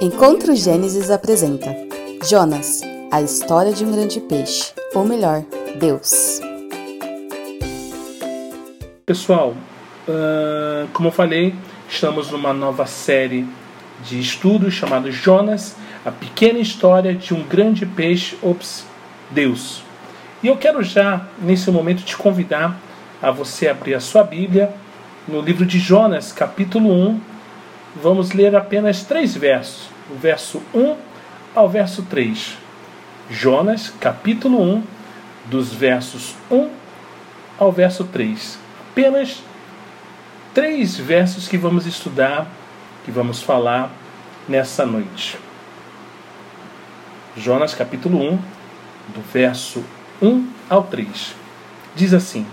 Encontro Gênesis apresenta Jonas, a história de um grande peixe, ou melhor, Deus. Pessoal, uh, como eu falei, estamos numa nova série de estudos chamado Jonas, a pequena história de um grande peixe, ops, Deus. E eu quero já, nesse momento, te convidar a você abrir a sua Bíblia no livro de Jonas, capítulo 1, vamos ler apenas três versos, o verso 1 ao verso 3. Jonas, capítulo 1, dos versos 1 ao verso 3. Apenas três versos que vamos estudar, que vamos falar nessa noite. Jonas, capítulo 1, do verso 1 ao 3. Diz assim: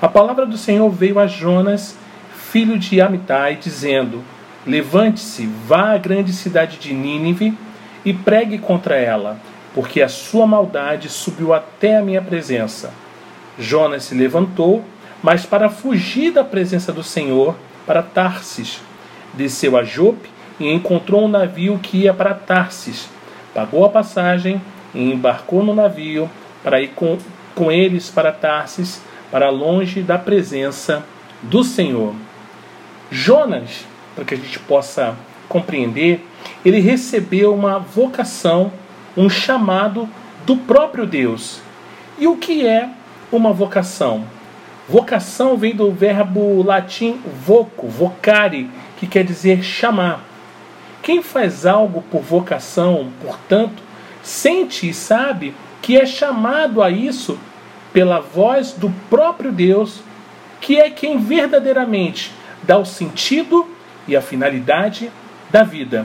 A palavra do Senhor veio a Jonas, filho de Amitai, dizendo: Levante-se, vá à grande cidade de Nínive e pregue contra ela, porque a sua maldade subiu até a minha presença. Jonas se levantou, mas para fugir da presença do Senhor, para Tarsis. Desceu a Jope e encontrou um navio que ia para Tarsis. Pagou a passagem e embarcou no navio para ir com, com eles para Tarsis, para longe da presença do Senhor. Jonas para que a gente possa compreender, ele recebeu uma vocação, um chamado do próprio Deus. E o que é uma vocação? Vocação vem do verbo latim voco, vocare, que quer dizer chamar. Quem faz algo por vocação, portanto, sente e sabe que é chamado a isso pela voz do próprio Deus, que é quem verdadeiramente dá o sentido e a finalidade da vida.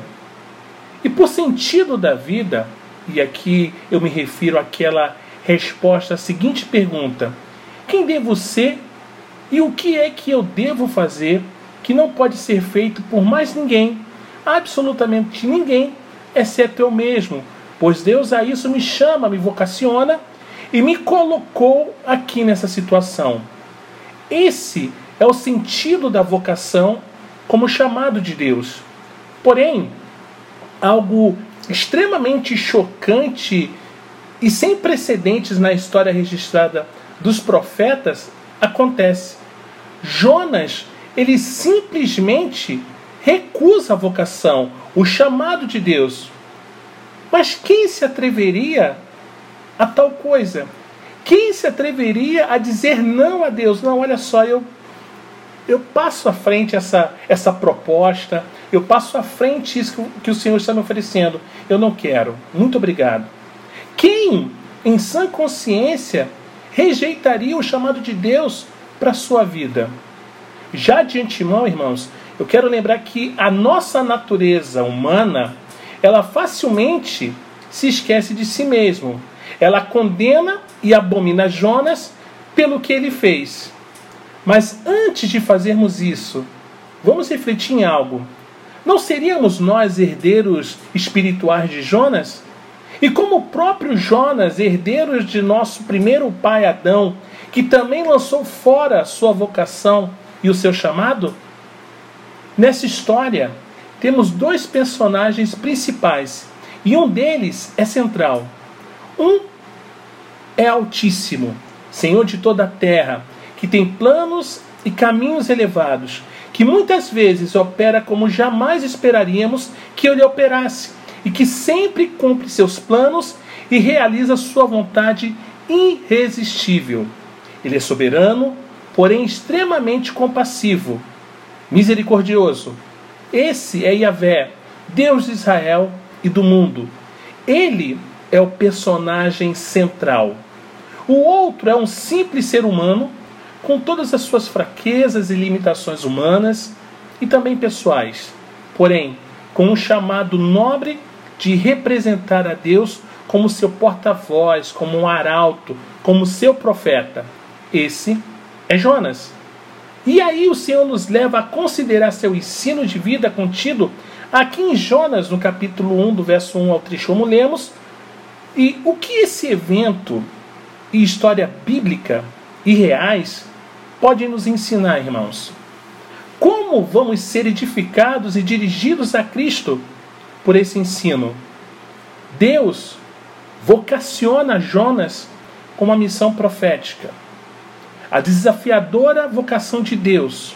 E por sentido da vida, e aqui eu me refiro àquela resposta à seguinte pergunta: quem devo ser e o que é que eu devo fazer que não pode ser feito por mais ninguém, absolutamente ninguém, exceto eu mesmo, pois Deus a isso me chama, me vocaciona e me colocou aqui nessa situação. Esse é o sentido da vocação como chamado de Deus. Porém, algo extremamente chocante e sem precedentes na história registrada dos profetas acontece. Jonas, ele simplesmente recusa a vocação, o chamado de Deus. Mas quem se atreveria a tal coisa? Quem se atreveria a dizer não a Deus? Não, olha só, eu eu passo à frente essa, essa proposta, eu passo à frente isso que, que o Senhor está me oferecendo. Eu não quero. Muito obrigado. Quem, em sã consciência, rejeitaria o chamado de Deus para a sua vida? Já de antemão, irmãos, eu quero lembrar que a nossa natureza humana, ela facilmente se esquece de si mesmo. Ela condena e abomina Jonas pelo que ele fez. Mas antes de fazermos isso, vamos refletir em algo. Não seríamos nós herdeiros espirituais de Jonas? E como o próprio Jonas, herdeiros de nosso primeiro pai Adão, que também lançou fora a sua vocação e o seu chamado? Nessa história, temos dois personagens principais e um deles é central. Um é Altíssimo, Senhor de toda a terra, que tem planos e caminhos elevados, que muitas vezes opera como jamais esperaríamos que ele operasse, e que sempre cumpre seus planos e realiza sua vontade irresistível. Ele é soberano, porém extremamente compassivo, misericordioso. Esse é Yahvé, Deus de Israel e do mundo. Ele é o personagem central. O outro é um simples ser humano com todas as suas fraquezas e limitações humanas e também pessoais, porém com um chamado nobre de representar a Deus como seu porta-voz, como um arauto, como seu profeta. Esse é Jonas. E aí o Senhor nos leva a considerar seu ensino de vida contido aqui em Jonas, no capítulo 1, do verso 1 ao 3, como lemos. E o que esse evento e história bíblica e reais pode nos ensinar, irmãos? Como vamos ser edificados e dirigidos a Cristo? por esse ensino. Deus vocaciona Jonas com uma missão profética. A desafiadora vocação de Deus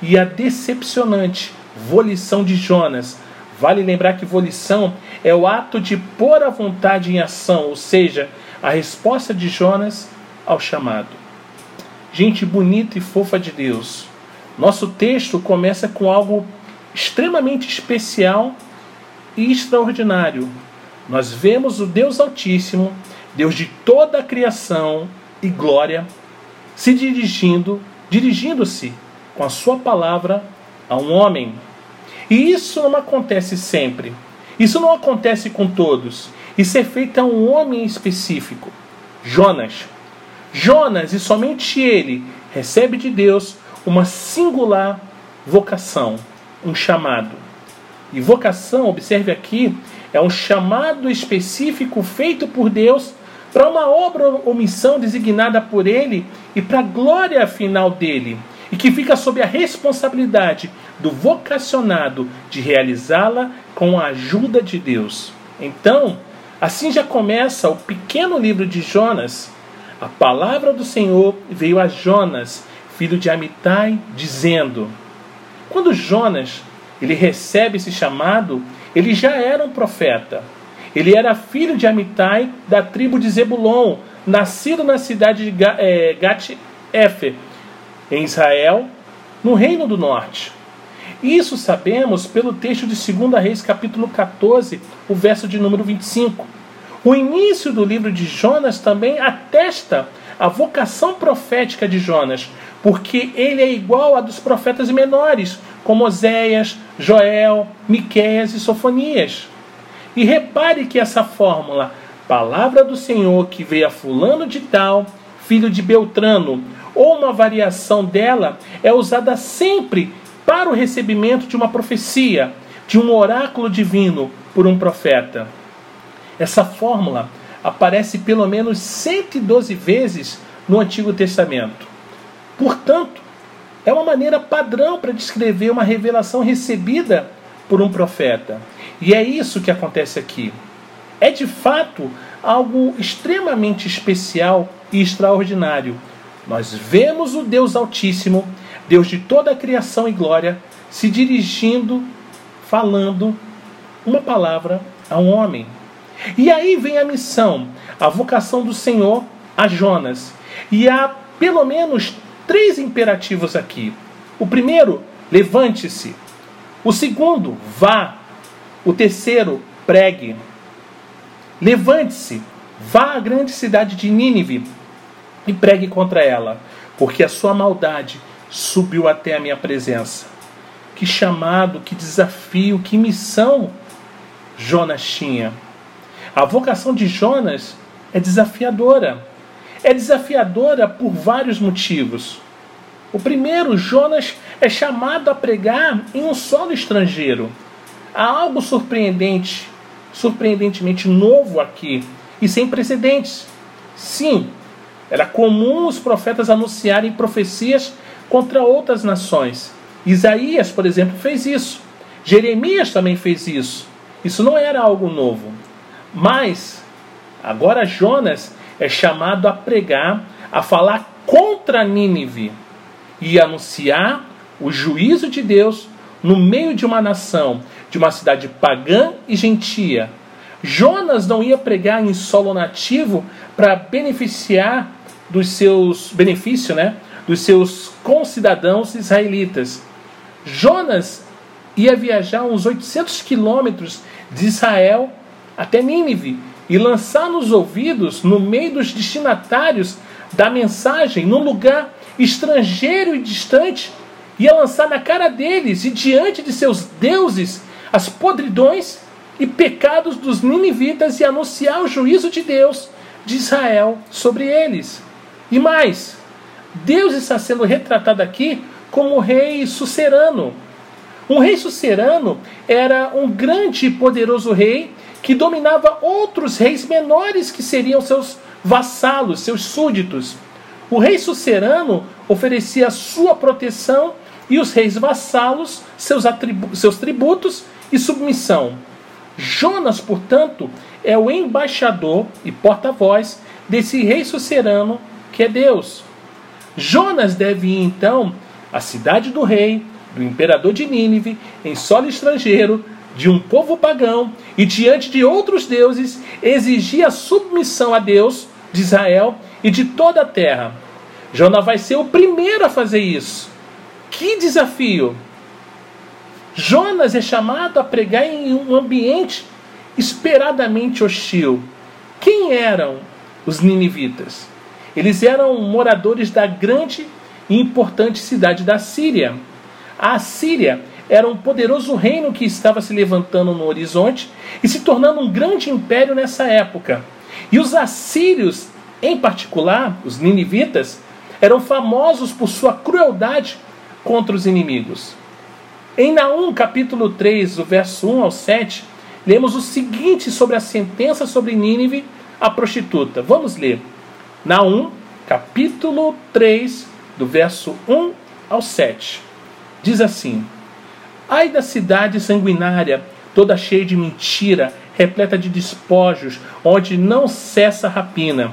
e a decepcionante volição de Jonas. Vale lembrar que volição é o ato de pôr a vontade em ação, ou seja, a resposta de Jonas ao chamado. Gente bonita e fofa de Deus. Nosso texto começa com algo extremamente especial e extraordinário. Nós vemos o Deus Altíssimo, Deus de toda a criação e glória, se dirigindo, dirigindo-se com a sua palavra a um homem. E isso não acontece sempre. Isso não acontece com todos. Isso é feito a um homem específico, Jonas. Jonas, e somente ele, recebe de Deus uma singular vocação, um chamado. E vocação, observe aqui, é um chamado específico feito por Deus para uma obra ou missão designada por ele e para a glória final dele, e que fica sob a responsabilidade do vocacionado de realizá-la com a ajuda de Deus. Então, assim já começa o pequeno livro de Jonas. A palavra do Senhor veio a Jonas, filho de Amitai, dizendo: Quando Jonas ele recebe esse chamado, ele já era um profeta. Ele era filho de Amitai, da tribo de Zebulon, nascido na cidade de eh, Gat-Efer, em Israel, no Reino do Norte. Isso sabemos pelo texto de 2 Reis, capítulo 14, o verso de número 25. O início do livro de Jonas também atesta a vocação profética de Jonas, porque ele é igual a dos profetas menores, como Oséias, Joel, Miqueias e Sofonias. E repare que essa fórmula, palavra do Senhor que veio a fulano de tal, filho de Beltrano, ou uma variação dela, é usada sempre para o recebimento de uma profecia, de um oráculo divino por um profeta. Essa fórmula aparece pelo menos 112 vezes no Antigo Testamento. Portanto, é uma maneira padrão para descrever uma revelação recebida por um profeta. E é isso que acontece aqui. É de fato algo extremamente especial e extraordinário. Nós vemos o Deus Altíssimo, Deus de toda a criação e glória, se dirigindo, falando uma palavra a um homem. E aí vem a missão, a vocação do Senhor a Jonas. E há pelo menos três imperativos aqui. O primeiro, levante-se. O segundo, vá. O terceiro, pregue. Levante-se, vá à grande cidade de Nínive e pregue contra ela, porque a sua maldade subiu até a minha presença. Que chamado, que desafio, que missão Jonas tinha. A vocação de Jonas é desafiadora. É desafiadora por vários motivos. O primeiro, Jonas é chamado a pregar em um solo estrangeiro. Há algo surpreendente, surpreendentemente novo aqui e sem precedentes. Sim, era comum os profetas anunciarem profecias contra outras nações. Isaías, por exemplo, fez isso. Jeremias também fez isso. Isso não era algo novo. Mas, agora Jonas é chamado a pregar, a falar contra Nínive e anunciar o juízo de Deus no meio de uma nação, de uma cidade pagã e gentia. Jonas não ia pregar em solo nativo para beneficiar dos seus benefícios, né? Dos seus concidadãos israelitas. Jonas ia viajar uns 800 quilômetros de Israel até Nínive e lançar nos ouvidos, no meio dos destinatários da mensagem, num lugar estrangeiro e distante, ia lançar na cara deles e diante de seus deuses as podridões e pecados dos ninivitas e anunciar o juízo de Deus de Israel sobre eles. E mais, Deus está sendo retratado aqui como o rei sucerano. Um rei sucerano era um grande e poderoso rei que dominava outros reis menores que seriam seus vassalos, seus súditos. O rei sucerano oferecia sua proteção e os reis vassalos seus, seus tributos e submissão. Jonas, portanto, é o embaixador e porta-voz desse rei sucerano que é Deus. Jonas deve ir então à cidade do rei, do imperador de Nínive, em solo estrangeiro, de um povo pagão e diante de outros deuses, exigir a submissão a Deus de Israel e de toda a terra. Jonas vai ser o primeiro a fazer isso. Que desafio! Jonas é chamado a pregar em um ambiente esperadamente hostil. Quem eram os ninivitas? Eles eram moradores da grande e importante cidade da Síria. A Síria era um poderoso reino que estava se levantando no horizonte e se tornando um grande império nessa época. E os assírios, em particular, os ninivitas, eram famosos por sua crueldade contra os inimigos. Em Naum, capítulo 3, do verso 1 ao 7, lemos o seguinte sobre a sentença sobre Nínive, a prostituta. Vamos ler. Naum, capítulo 3, do verso 1 ao 7. Diz assim: Ai da cidade sanguinária, toda cheia de mentira, repleta de despojos, onde não cessa a rapina,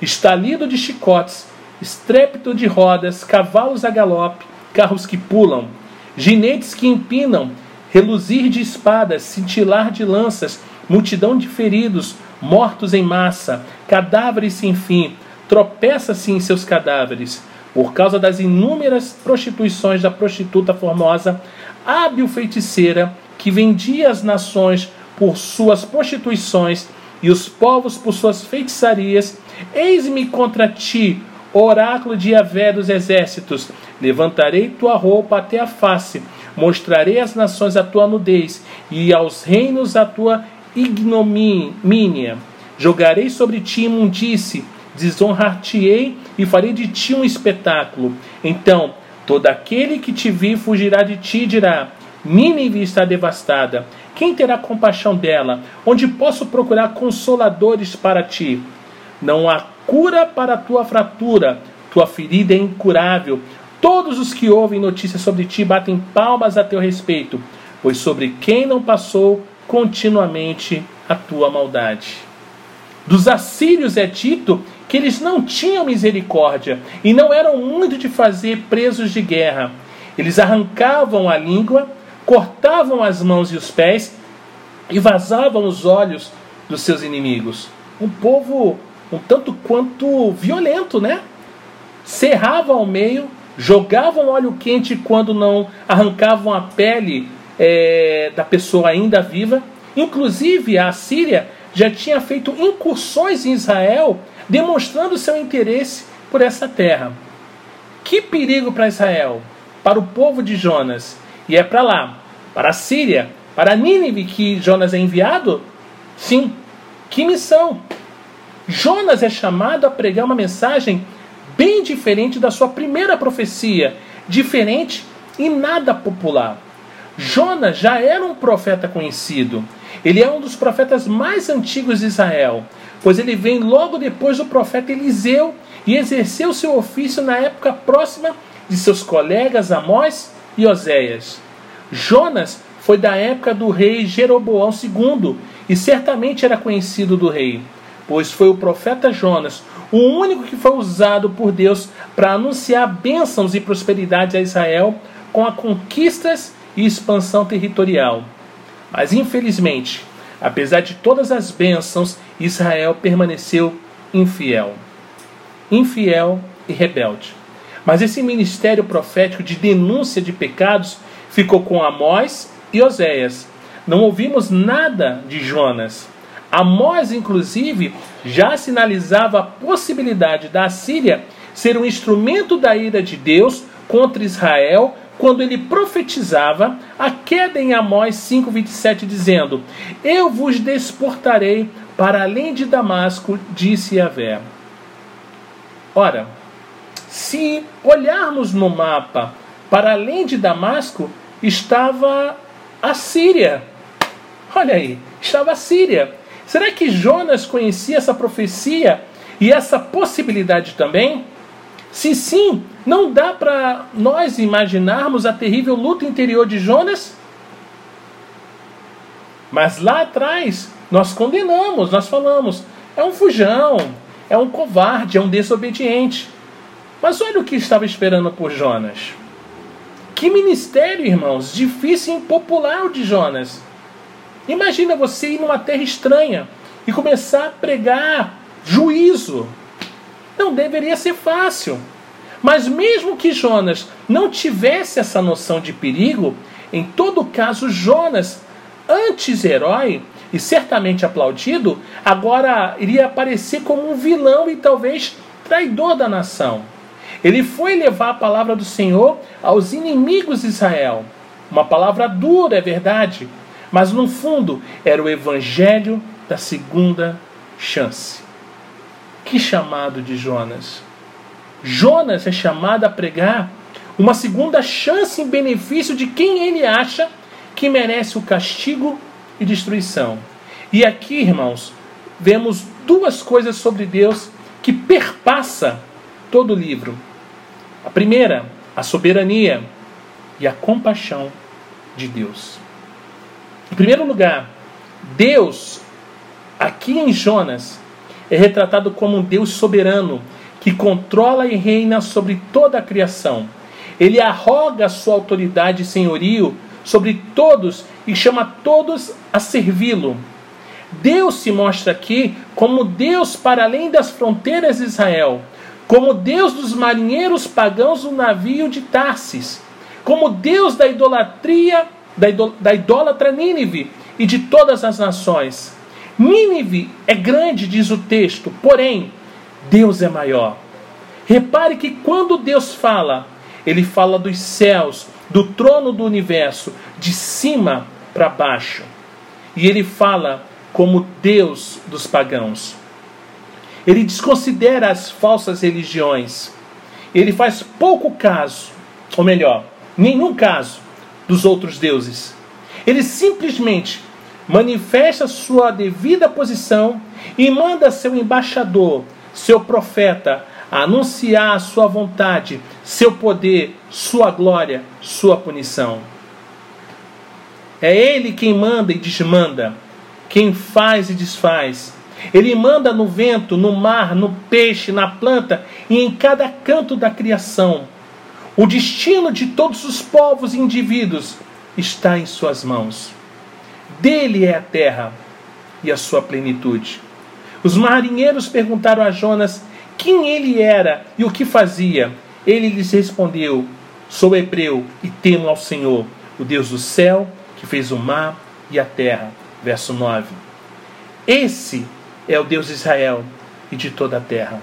estalido de chicotes, estrépito de rodas, cavalos a galope, carros que pulam, ginetes que empinam, reluzir de espadas, cintilar de lanças, multidão de feridos, mortos em massa, cadáveres sem fim, tropeça-se em seus cadáveres. Por causa das inúmeras prostituições da prostituta formosa, hábil feiticeira, que vendia as nações por suas prostituições e os povos por suas feitiçarias, eis-me contra ti, oráculo de Yahvé dos exércitos, levantarei tua roupa até a face, mostrarei às nações a tua nudez e aos reinos a tua ignomínia. Jogarei sobre ti imundície, desonrar-te-ei e farei de ti um espetáculo. Então, todo aquele que te vir fugirá de ti e dirá: Nínive está devastada. Quem terá compaixão dela? Onde posso procurar consoladores para ti? Não há cura para a tua fratura, tua ferida é incurável. Todos os que ouvem notícias sobre ti batem palmas a teu respeito, pois sobre quem não passou continuamente a tua maldade. Dos assírios é dito que eles não tinham misericórdia e não eram muito de fazer presos de guerra. Eles arrancavam a língua, cortavam as mãos e os pés e vazavam os olhos dos seus inimigos. Um povo um tanto quanto violento, né? Serravam ao meio, jogavam óleo quente quando não arrancavam a pele é, da pessoa ainda viva. Inclusive, a Síria já tinha feito incursões em Israel, demonstrando seu interesse por essa terra. Que perigo para Israel, para o povo de Jonas. E é para lá, para a Síria, para Nínive que Jonas é enviado? Sim. Que missão! Jonas é chamado a pregar uma mensagem bem diferente da sua primeira profecia, diferente e nada popular. Jonas já era um profeta conhecido. Ele é um dos profetas mais antigos de Israel, pois ele vem logo depois do profeta Eliseu e exerceu seu ofício na época próxima de seus colegas Amós e Oséias. Jonas foi da época do rei Jeroboão II e certamente era conhecido do rei pois foi o profeta Jonas o único que foi usado por Deus para anunciar bênçãos e prosperidade a Israel com a conquistas e expansão territorial. Mas infelizmente, apesar de todas as bênçãos, Israel permaneceu infiel. Infiel e rebelde. Mas esse ministério profético de denúncia de pecados ficou com Amós e Oséias. Não ouvimos nada de Jonas. Amós, inclusive, já sinalizava a possibilidade da Síria ser um instrumento da ira de Deus contra Israel quando ele profetizava a queda em Amós 5,27, dizendo: Eu vos desportarei para além de Damasco, disse Yahvé. Ora, se olharmos no mapa, para além de Damasco estava a Síria. Olha aí, estava a Síria. Será que Jonas conhecia essa profecia e essa possibilidade também? Se sim, não dá para nós imaginarmos a terrível luta interior de Jonas? Mas lá atrás nós condenamos, nós falamos, é um fujão, é um covarde, é um desobediente. Mas olha o que estava esperando por Jonas. Que ministério, irmãos, difícil e impopular o de Jonas. Imagina você ir numa terra estranha e começar a pregar juízo. Não deveria ser fácil. Mas mesmo que Jonas não tivesse essa noção de perigo, em todo caso, Jonas, antes herói e certamente aplaudido, agora iria aparecer como um vilão e talvez traidor da nação. Ele foi levar a palavra do Senhor aos inimigos de Israel. Uma palavra dura, é verdade, mas no fundo era o evangelho da segunda chance. Que chamado de Jonas! Jonas é chamado a pregar uma segunda chance em benefício de quem ele acha que merece o castigo e destruição. E aqui, irmãos, vemos duas coisas sobre Deus que perpassa todo o livro. A primeira, a soberania e a compaixão de Deus. Em primeiro lugar, Deus, aqui em Jonas, é retratado como um Deus soberano que controla e reina sobre toda a criação. Ele arroga sua autoridade e senhorio sobre todos e chama todos a servi-lo. Deus se mostra aqui como Deus para além das fronteiras de Israel, como Deus dos marinheiros pagãos do navio de Tarsis, como Deus da idolatria, da, idol, da idólatra Nínive e de todas as nações. Nínive é grande, diz o texto, porém, Deus é maior. Repare que quando Deus fala, ele fala dos céus, do trono do universo, de cima para baixo. E ele fala como Deus dos pagãos. Ele desconsidera as falsas religiões. Ele faz pouco caso, ou melhor, nenhum caso dos outros deuses. Ele simplesmente manifesta sua devida posição e manda seu embaixador, seu profeta, anunciar a sua vontade, seu poder, sua glória, sua punição. É ele quem manda e desmanda, quem faz e desfaz. Ele manda no vento, no mar, no peixe, na planta e em cada canto da criação. O destino de todos os povos e indivíduos está em suas mãos. Dele é a terra e a sua plenitude. Os marinheiros perguntaram a Jonas quem ele era e o que fazia. Ele lhes respondeu: Sou hebreu e temo ao Senhor, o Deus do céu, que fez o mar e a terra. Verso 9. Esse é o Deus de Israel e de toda a terra.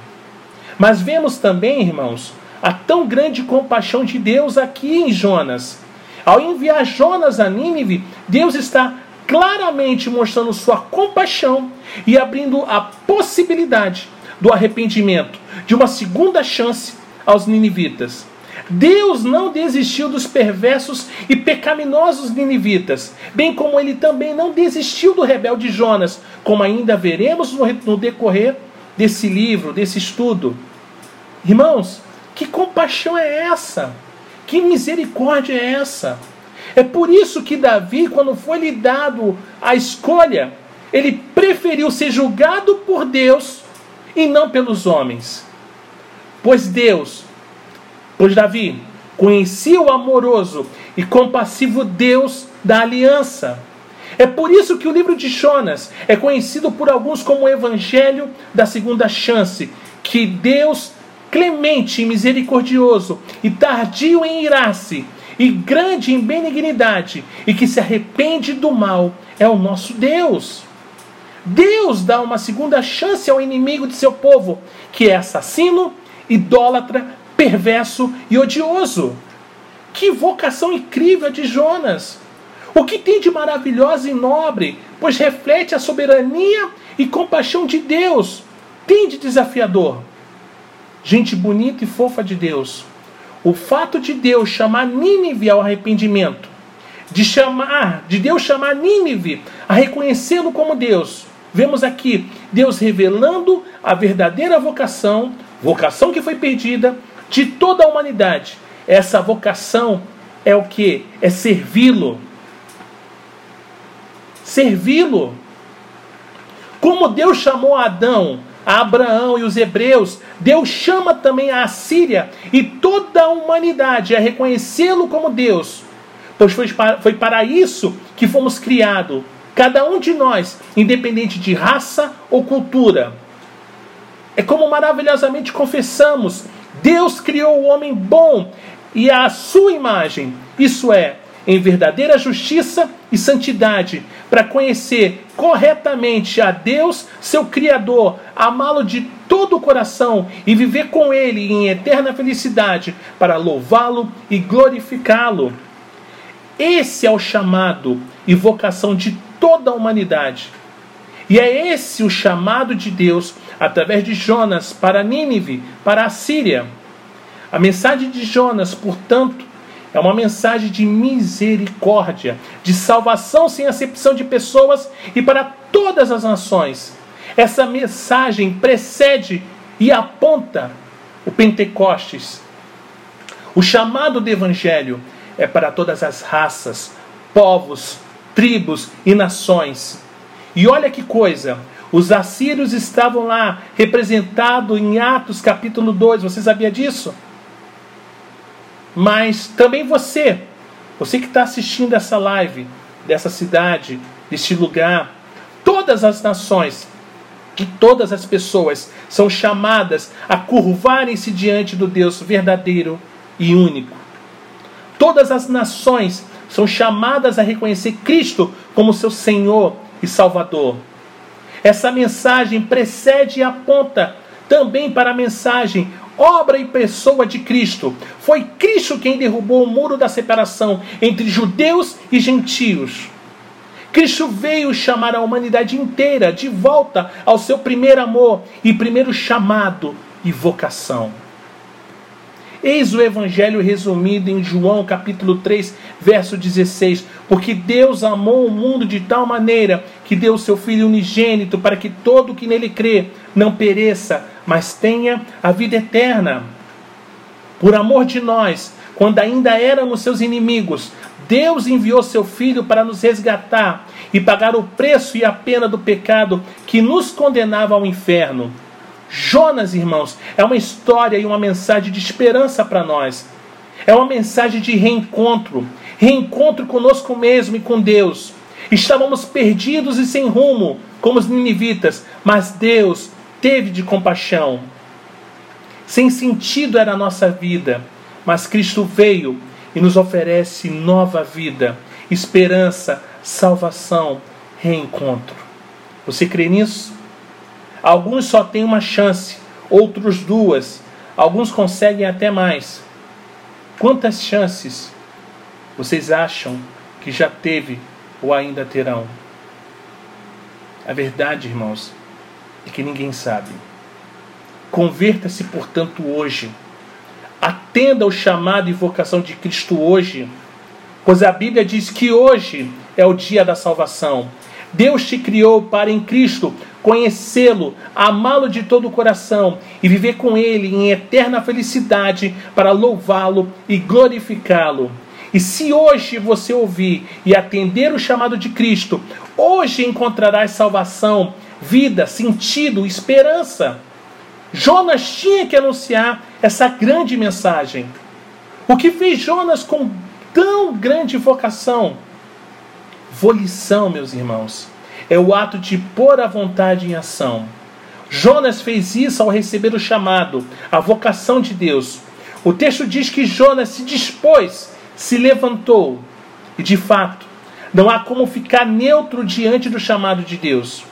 Mas vemos também, irmãos, a tão grande compaixão de Deus aqui em Jonas. Ao enviar Jonas a Nínive, Deus está claramente mostrando sua compaixão e abrindo a possibilidade do arrependimento, de uma segunda chance aos ninivitas. Deus não desistiu dos perversos e pecaminosos ninivitas, bem como ele também não desistiu do rebelde Jonas, como ainda veremos no decorrer desse livro, desse estudo. Irmãos, que compaixão é essa? Que misericórdia é essa? É por isso que Davi, quando foi lhe dado a escolha, ele preferiu ser julgado por Deus e não pelos homens. Pois Deus, pois Davi, conhecia o amoroso e compassivo Deus da aliança. É por isso que o livro de Jonas é conhecido por alguns como o Evangelho da Segunda Chance, que Deus, clemente e misericordioso e tardio em irar-se, e grande em benignidade, e que se arrepende do mal, é o nosso Deus. Deus dá uma segunda chance ao inimigo de seu povo, que é assassino, idólatra, perverso e odioso. Que vocação incrível de Jonas! O que tem de maravilhoso e nobre, pois reflete a soberania e compaixão de Deus. Tem de desafiador. Gente bonita e fofa de Deus. O fato de Deus chamar Nínive ao arrependimento, de chamar, de Deus chamar Nínive a reconhecê-lo como Deus, Vemos aqui Deus revelando a verdadeira vocação, vocação que foi perdida de toda a humanidade. Essa vocação é o que? É servi-lo. servi-lo. Como Deus chamou Adão, a Abraão e os hebreus, Deus chama também a Síria e toda a humanidade a reconhecê-lo como Deus, pois foi para, foi para isso que fomos criados, cada um de nós, independente de raça ou cultura. É como maravilhosamente confessamos: Deus criou o homem bom e a sua imagem, isso é, em verdadeira justiça e santidade, para conhecer corretamente a Deus, seu Criador, amá-lo de todo o coração e viver com Ele em eterna felicidade, para louvá-lo e glorificá-lo. Esse é o chamado e vocação de toda a humanidade. E é esse o chamado de Deus através de Jonas para Nínive, para a Síria. A mensagem de Jonas, portanto, é uma mensagem de misericórdia, de salvação sem acepção de pessoas e para todas as nações. Essa mensagem precede e aponta o Pentecostes. O chamado do Evangelho é para todas as raças, povos, tribos e nações. E olha que coisa, os assírios estavam lá representados em Atos capítulo 2, você sabia disso? Mas também você, você que está assistindo essa live, dessa cidade, deste lugar, todas as nações, que todas as pessoas são chamadas a curvarem-se diante do Deus verdadeiro e único. Todas as nações são chamadas a reconhecer Cristo como seu Senhor e Salvador. Essa mensagem precede e aponta também para a mensagem obra e pessoa de Cristo. Foi Cristo quem derrubou o muro da separação entre judeus e gentios. Cristo veio chamar a humanidade inteira de volta ao seu primeiro amor e primeiro chamado e vocação. Eis o evangelho resumido em João capítulo 3, verso 16. Porque Deus amou o mundo de tal maneira que deu o seu Filho unigênito para que todo que nele crê não pereça, mas tenha a vida eterna. Por amor de nós, quando ainda éramos seus inimigos, Deus enviou seu Filho para nos resgatar e pagar o preço e a pena do pecado que nos condenava ao inferno. Jonas, irmãos, é uma história e uma mensagem de esperança para nós. É uma mensagem de reencontro reencontro conosco mesmo e com Deus. Estávamos perdidos e sem rumo, como os ninivitas, mas Deus teve de compaixão. Sem sentido era a nossa vida, mas Cristo veio e nos oferece nova vida, esperança, salvação, reencontro. Você crê nisso? Alguns só têm uma chance, outros duas, alguns conseguem até mais. Quantas chances vocês acham que já teve ou ainda terão? A verdade, irmãos, é que ninguém sabe. Converta-se, portanto, hoje. Atenda ao chamado e vocação de Cristo hoje, pois a Bíblia diz que hoje é o dia da salvação. Deus te criou para em Cristo conhecê-lo, amá-lo de todo o coração e viver com ele em eterna felicidade para louvá-lo e glorificá-lo. E se hoje você ouvir e atender o chamado de Cristo, hoje encontrarás salvação, vida, sentido, esperança. Jonas tinha que anunciar essa grande mensagem. O que fez Jonas com tão grande vocação? Volição, meus irmãos, é o ato de pôr a vontade em ação. Jonas fez isso ao receber o chamado, a vocação de Deus. O texto diz que Jonas se dispôs, se levantou, e de fato, não há como ficar neutro diante do chamado de Deus.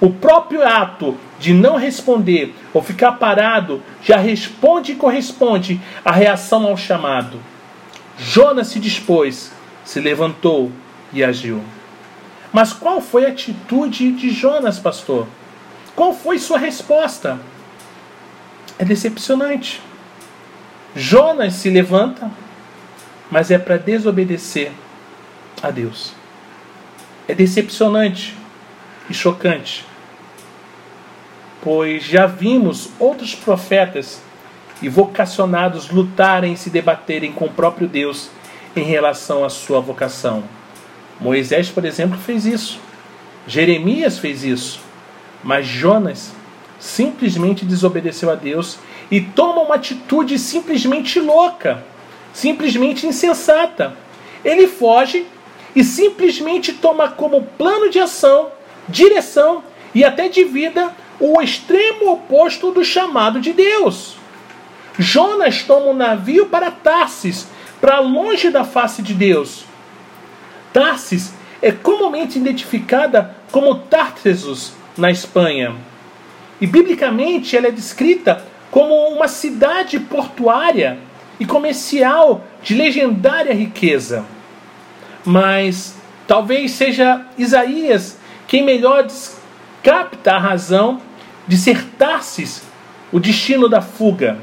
O próprio ato de não responder ou ficar parado já responde e corresponde à reação ao chamado. Jonas se dispôs, se levantou e agiu. Mas qual foi a atitude de Jonas, pastor? Qual foi sua resposta? É decepcionante. Jonas se levanta, mas é para desobedecer a Deus. É decepcionante e chocante, pois já vimos outros profetas e vocacionados lutarem e se debaterem com o próprio Deus em relação à sua vocação. Moisés, por exemplo, fez isso. Jeremias fez isso. Mas Jonas simplesmente desobedeceu a Deus e toma uma atitude simplesmente louca, simplesmente insensata. Ele foge e simplesmente toma como plano de ação, direção e até de vida o extremo oposto do chamado de Deus. Jonas toma um navio para Tarsis, para longe da face de Deus. Tarsis é comumente identificada como Tartessus na Espanha. E biblicamente ela é descrita como uma cidade portuária e comercial de legendária riqueza. Mas talvez seja Isaías quem melhor capta a razão de ser Tarsis o destino da fuga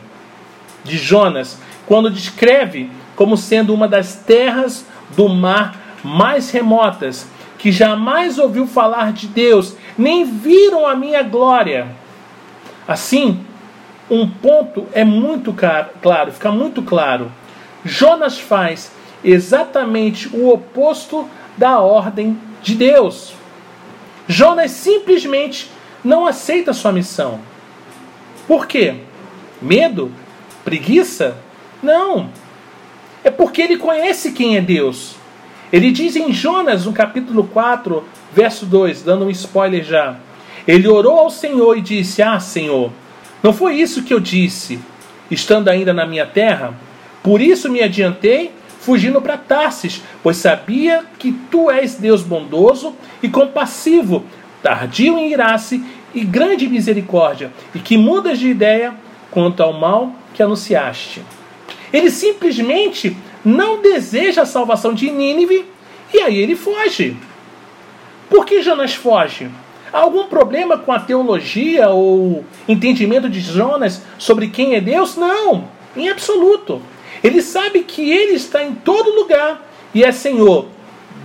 de Jonas, quando descreve como sendo uma das terras do mar mais remotas, que jamais ouviu falar de Deus, nem viram a minha glória. Assim, um ponto é muito claro, fica muito claro. Jonas faz exatamente o oposto da ordem de Deus. Jonas simplesmente não aceita sua missão. Por quê? Medo? Preguiça? Não. É porque ele conhece quem é Deus. Ele diz em Jonas, no capítulo 4, verso 2, dando um spoiler já. Ele orou ao Senhor e disse: Ah, Senhor, não foi isso que eu disse, estando ainda na minha terra? Por isso me adiantei, fugindo para Tarsis, pois sabia que tu és Deus bondoso e compassivo, tardio em irar-se e grande misericórdia, e que mudas de ideia quanto ao mal que anunciaste. Ele simplesmente não deseja a salvação de Nínive e aí ele foge. Por que Jonas foge? Há algum problema com a teologia ou entendimento de Jonas sobre quem é Deus? Não, em absoluto. Ele sabe que ele está em todo lugar e é Senhor,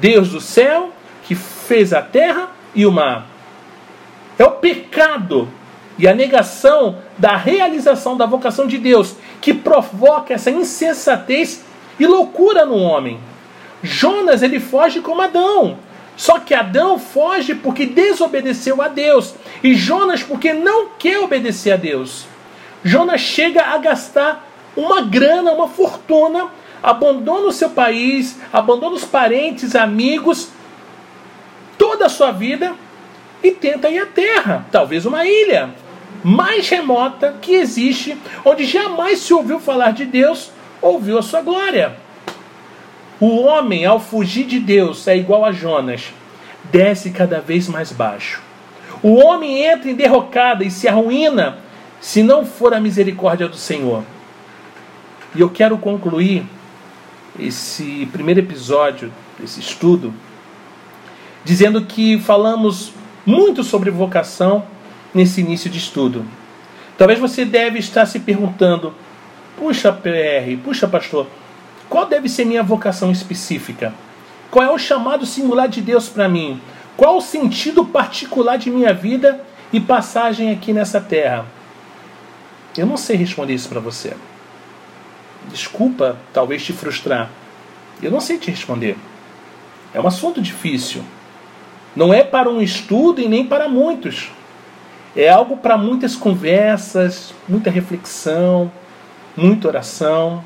Deus do céu, que fez a terra e o mar. É o pecado e a negação da realização da vocação de Deus que provoca essa insensatez e loucura no homem. Jonas ele foge como Adão. Só que Adão foge porque desobedeceu a Deus. E Jonas porque não quer obedecer a Deus. Jonas chega a gastar uma grana, uma fortuna, abandona o seu país, abandona os parentes, amigos, toda a sua vida e tenta ir à terra, talvez uma ilha mais remota que existe, onde jamais se ouviu falar de Deus, ouviu a sua glória. O homem, ao fugir de Deus, é igual a Jonas, desce cada vez mais baixo. O homem entra em derrocada e se arruína se não for a misericórdia do Senhor. E eu quero concluir esse primeiro episódio desse estudo dizendo que falamos muito sobre vocação nesse início de estudo. Talvez você deve estar se perguntando: puxa, PR, puxa, pastor, qual deve ser minha vocação específica? Qual é o chamado singular de Deus para mim? Qual o sentido particular de minha vida e passagem aqui nessa terra? Eu não sei responder isso para você. Desculpa, talvez te frustrar. Eu não sei te responder. É um assunto difícil. Não é para um estudo e nem para muitos. É algo para muitas conversas, muita reflexão, muita oração.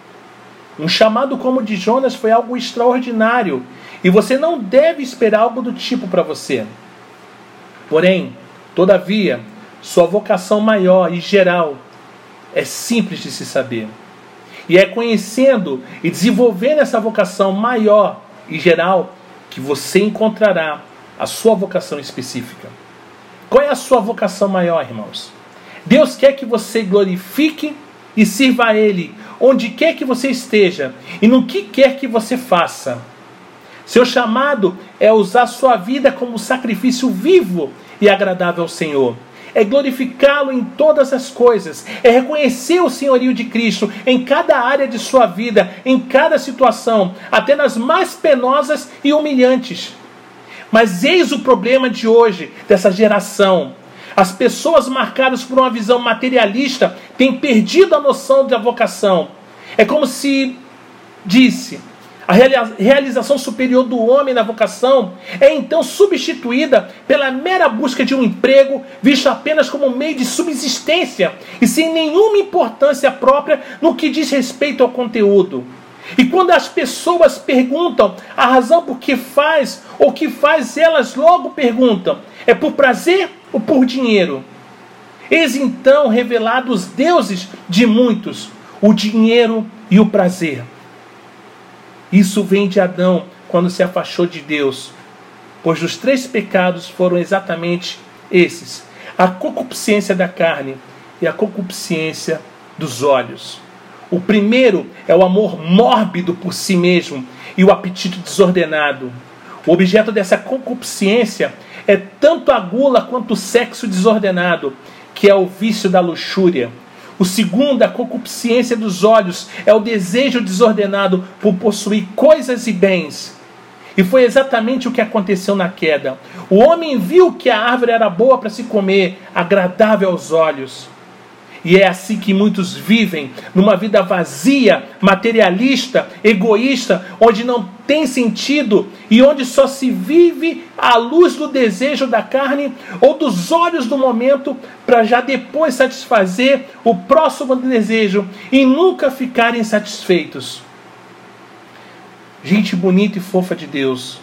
Um chamado como o de Jonas foi algo extraordinário e você não deve esperar algo do tipo para você. Porém, todavia, sua vocação maior e geral é simples de se saber. E é conhecendo e desenvolvendo essa vocação maior e geral que você encontrará a sua vocação específica. Qual é a sua vocação maior, irmãos? Deus quer que você glorifique e sirva a Ele onde quer que você esteja e no que quer que você faça. Seu chamado é usar sua vida como sacrifício vivo e agradável ao Senhor. É glorificá-lo em todas as coisas, é reconhecer o senhorio de Cristo em cada área de sua vida, em cada situação, até nas mais penosas e humilhantes. Mas eis o problema de hoje, dessa geração. As pessoas marcadas por uma visão materialista têm perdido a noção da vocação. É como se disse: a realização superior do homem na vocação é então substituída pela mera busca de um emprego, visto apenas como meio de subsistência e sem nenhuma importância própria no que diz respeito ao conteúdo. E quando as pessoas perguntam a razão por que faz ou que faz, elas logo perguntam: é por prazer ou por dinheiro? Eis então revelados os deuses de muitos, o dinheiro e o prazer. Isso vem de Adão quando se afastou de Deus, pois os três pecados foram exatamente esses: a concupiscência da carne e a concupiscência dos olhos. O primeiro é o amor mórbido por si mesmo e o apetite desordenado. O objeto dessa concupiscência é tanto a gula quanto o sexo desordenado, que é o vício da luxúria. O segundo, a concupiscência dos olhos, é o desejo desordenado por possuir coisas e bens. E foi exatamente o que aconteceu na queda. O homem viu que a árvore era boa para se comer, agradável aos olhos. E é assim que muitos vivem, numa vida vazia, materialista, egoísta, onde não tem sentido e onde só se vive à luz do desejo da carne ou dos olhos do momento, para já depois satisfazer o próximo desejo e nunca ficarem satisfeitos. Gente bonita e fofa de Deus,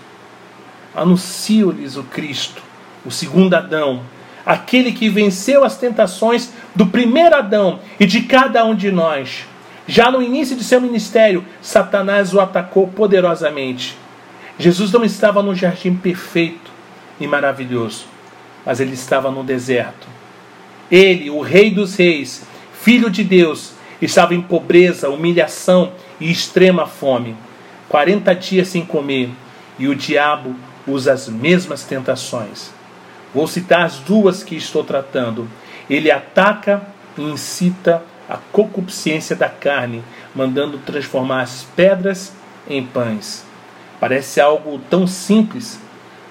anuncio-lhes o Cristo, o segundo Adão aquele que venceu as tentações do primeiro Adão e de cada um de nós. Já no início de seu ministério, Satanás o atacou poderosamente. Jesus não estava no jardim perfeito e maravilhoso, mas ele estava no deserto. Ele, o Rei dos Reis, Filho de Deus, estava em pobreza, humilhação e extrema fome. 40 dias sem comer, e o diabo usa as mesmas tentações. Vou citar as duas que estou tratando. Ele ataca e incita a concupiscência da carne, mandando transformar as pedras em pães. Parece algo tão simples,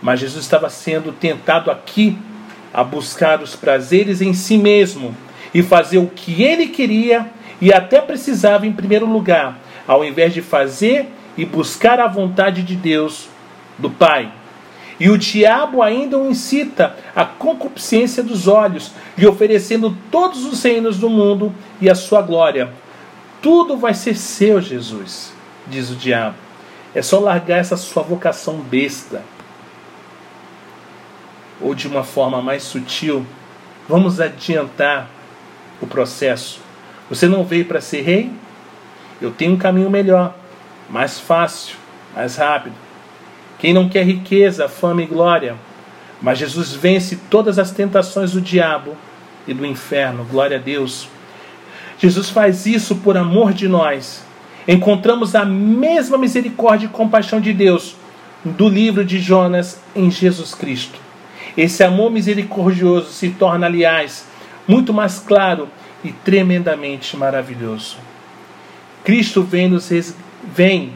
mas Jesus estava sendo tentado aqui a buscar os prazeres em si mesmo e fazer o que ele queria e até precisava em primeiro lugar, ao invés de fazer e buscar a vontade de Deus, do Pai. E o diabo ainda o incita à concupiscência dos olhos, lhe oferecendo todos os reinos do mundo e a sua glória. Tudo vai ser seu, Jesus, diz o diabo. É só largar essa sua vocação besta. Ou de uma forma mais sutil, vamos adiantar o processo. Você não veio para ser rei? Eu tenho um caminho melhor, mais fácil, mais rápido. Quem não quer riqueza, fama e glória? Mas Jesus vence todas as tentações do diabo e do inferno. Glória a Deus. Jesus faz isso por amor de nós. Encontramos a mesma misericórdia e compaixão de Deus do livro de Jonas em Jesus Cristo. Esse amor misericordioso se torna, aliás, muito mais claro e tremendamente maravilhoso. Cristo vem, nos res... vem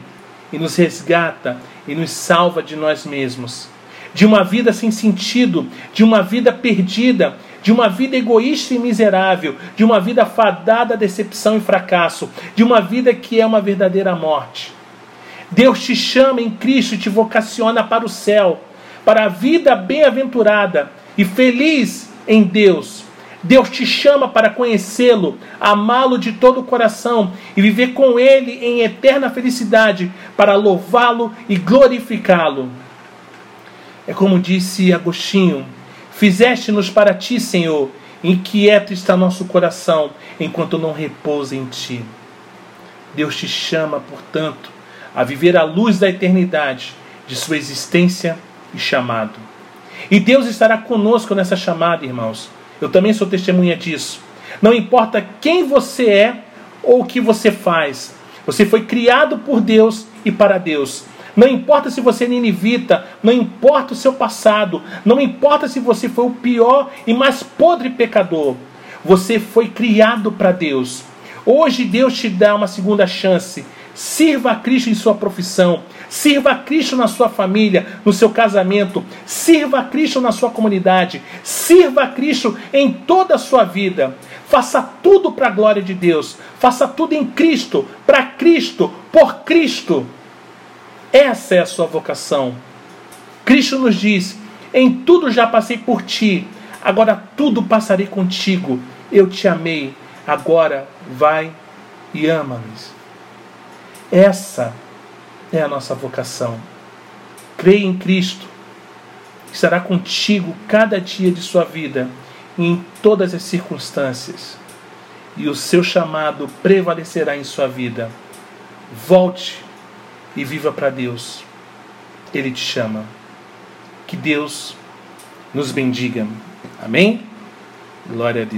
e nos resgata e nos salva de nós mesmos, de uma vida sem sentido, de uma vida perdida, de uma vida egoísta e miserável, de uma vida fadada a decepção e fracasso, de uma vida que é uma verdadeira morte. Deus te chama em Cristo e te vocaciona para o céu, para a vida bem-aventurada e feliz em Deus Deus te chama para conhecê-lo, amá-lo de todo o coração e viver com ele em eterna felicidade, para louvá-lo e glorificá-lo. É como disse Agostinho: Fizeste-nos para ti, Senhor, inquieto está nosso coração, enquanto não repousa em ti. Deus te chama, portanto, a viver à luz da eternidade de sua existência e chamado. E Deus estará conosco nessa chamada, irmãos eu também sou testemunha disso. Não importa quem você é ou o que você faz, você foi criado por Deus e para Deus. Não importa se você é ninivita, não importa o seu passado, não importa se você foi o pior e mais podre pecador. Você foi criado para Deus. Hoje Deus te dá uma segunda chance. Sirva a Cristo em sua profissão. Sirva a Cristo na sua família, no seu casamento. Sirva a Cristo na sua comunidade. Sirva a Cristo em toda a sua vida. Faça tudo para a glória de Deus. Faça tudo em Cristo, para Cristo, por Cristo. Essa é a sua vocação. Cristo nos diz: Em tudo já passei por ti, agora tudo passarei contigo. Eu te amei, agora vai e ama-nos. Essa é a nossa vocação. Creia em Cristo, estará contigo cada dia de sua vida em todas as circunstâncias, e o seu chamado prevalecerá em sua vida. Volte e viva para Deus. Ele te chama. Que Deus nos bendiga. Amém? Glória a Deus.